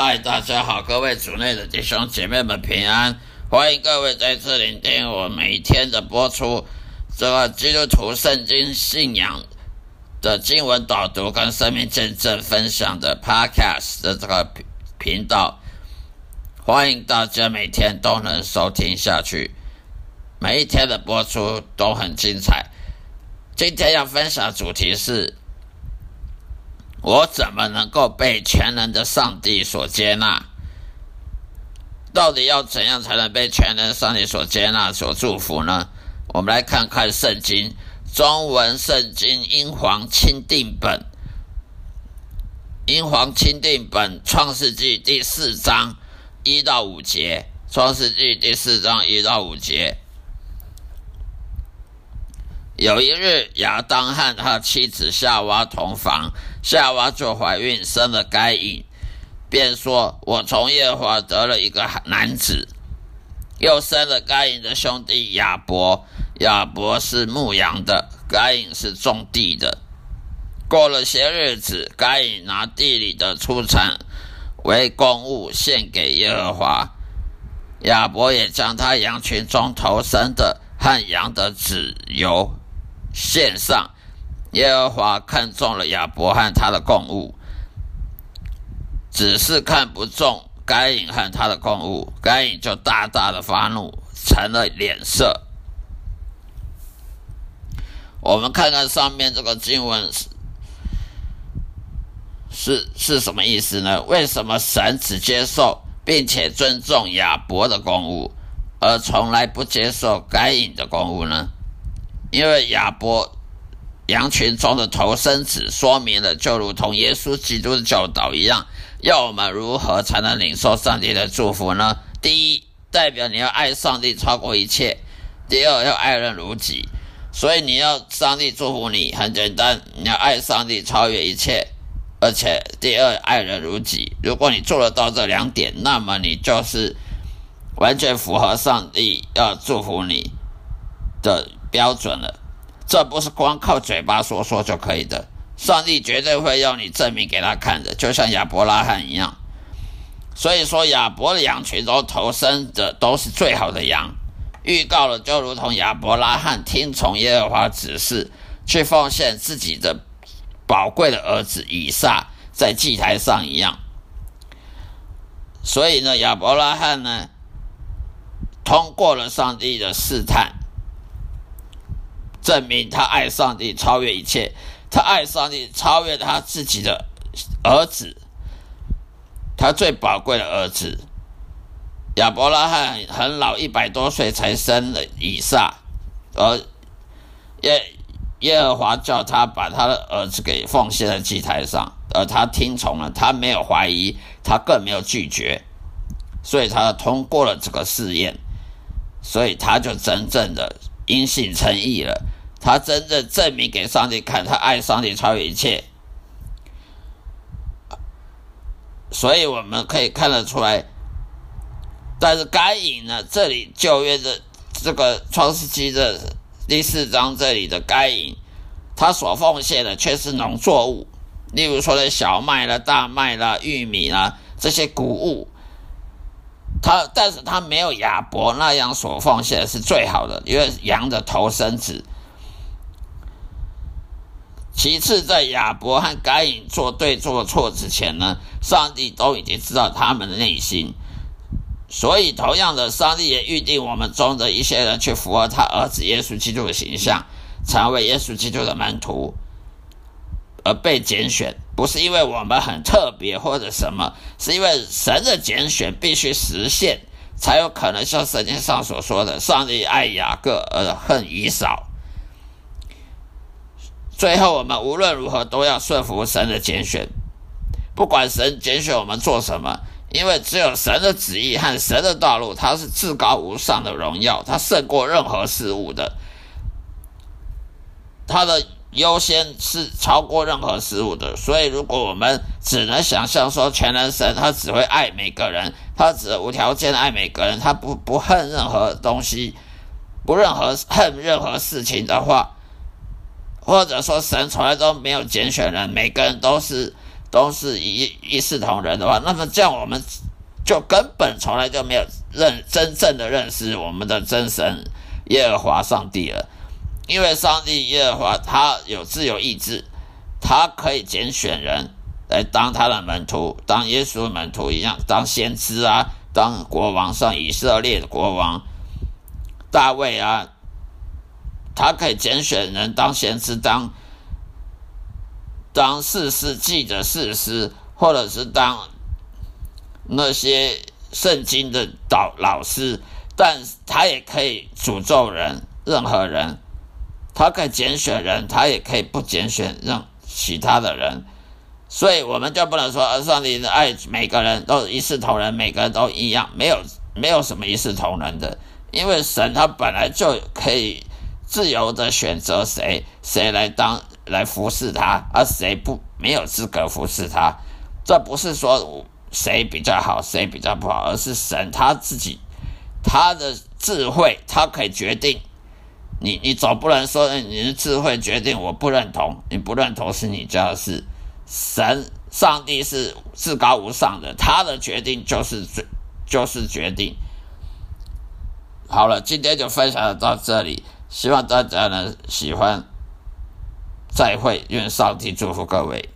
嗨，大家好，各位主内的弟兄姐妹们平安，欢迎各位再次聆听我每天的播出这个基督徒圣经信仰的经文导读跟生命见证分享的 Podcast 的这个频道，欢迎大家每天都能收听下去，每一天的播出都很精彩。今天要分享主题是。我怎么能够被全能的上帝所接纳？到底要怎样才能被全能上帝所接纳、所祝福呢？我们来看看圣经中文圣经英皇钦定本，英皇钦定本创世纪第四章一到五节，创世纪第四章一到五节。有一日，亚当和他妻子夏娃同房，夏娃就怀孕，生了该隐，便说：“我从耶和华得了一个男子。”又生了该隐的兄弟亚伯，亚伯是牧羊的，该隐是种地的。过了些日子，该隐拿地里的出产为公物献给耶和华，亚伯也将他羊群中头生的和羊的子由。献上，耶和华看中了亚伯和他的供物，只是看不中该隐和他的供物，该隐就大大的发怒，成了脸色。我们看看上面这个经文是是是什么意思呢？为什么神只接受并且尊重亚伯的公物，而从来不接受该隐的公物呢？因为亚伯羊群中的头生子，说明了就如同耶稣基督的教导一样，要我们如何才能领受上帝的祝福呢？第一，代表你要爱上帝超过一切；第二，要爱人如己。所以你要上帝祝福你，很简单，你要爱上帝超越一切，而且第二，爱人如己。如果你做得到这两点，那么你就是完全符合上帝要祝福你的。标准了，这不是光靠嘴巴说说就可以的。上帝绝对会要你证明给他看的，就像亚伯拉罕一样。所以说，亚伯的羊群中投生的都是最好的羊，预告了就如同亚伯拉罕听从耶和华指示，去奉献自己的宝贵的儿子以撒在祭台上一样。所以呢，亚伯拉罕呢，通过了上帝的试探。证明他爱上帝超越一切，他爱上帝超越他自己的儿子，他最宝贵的儿子亚伯拉罕很老一百多岁才生了以撒，而耶耶和华叫他把他的儿子给奉献在祭台上，而他听从了，他没有怀疑，他更没有拒绝，所以他通过了这个试验，所以他就真正的因信称义了。他真正证明给上帝看，他爱上帝超越一切，所以我们可以看得出来。但是该隐呢？这里旧约的这个创世纪的第四章这里的该隐，他所奉献的却是农作物，例如说的小麦啦、大麦啦、玉米啦这些谷物。他但是他没有亚伯那样所奉献是最好的，因为羊的头生子。其次，在亚伯和该隐做对做错之前呢，上帝都已经知道他们的内心，所以同样的，上帝也预定我们中的一些人去符合他儿子耶稣基督的形象，成为耶稣基督的门徒，而被拣选，不是因为我们很特别或者什么，是因为神的拣选必须实现，才有可能像圣经上所说的，上帝爱雅各而恨以扫。最后，我们无论如何都要顺服神的拣选，不管神拣选我们做什么，因为只有神的旨意和神的道路，它是至高无上的荣耀，它胜过任何事物的，它的优先是超过任何事物的。所以，如果我们只能想象说全能神他只会爱每个人，他只无条件爱每个人，他不不恨任何东西，不任何恨任何事情的话。或者说，神从来都没有拣选人，每个人都是都是一一视同仁的话，那么这样我们就根本从来就没有认真正的认识我们的真神耶和华上帝了。因为上帝耶和华他有自由意志，他可以拣选人来当他的门徒，当耶稣的门徒一样，当先知啊，当国王，像以色列的国王大卫啊，他可以拣选人当贤师，当。当四世纪的事师，或者是当那些圣经的导老师，但他也可以诅咒人，任何人，他可以拣选人，他也可以不拣选任其他的人，所以我们就不能说上帝的爱每个人都一视同仁，每个人都一样，没有没有什么一视同仁的，因为神他本来就可以自由的选择谁谁来当。来服侍他，而谁不没有资格服侍他？这不是说谁比较好，谁比较不好，而是神他自己他的智慧，他可以决定。你你总不能说你的智慧决定我不认同，你不认同是你家的事。神上帝是至高无上的，他的决定就是最就是决定。好了，今天就分享到这里，希望大家能喜欢。再会，愿上帝祝福各位。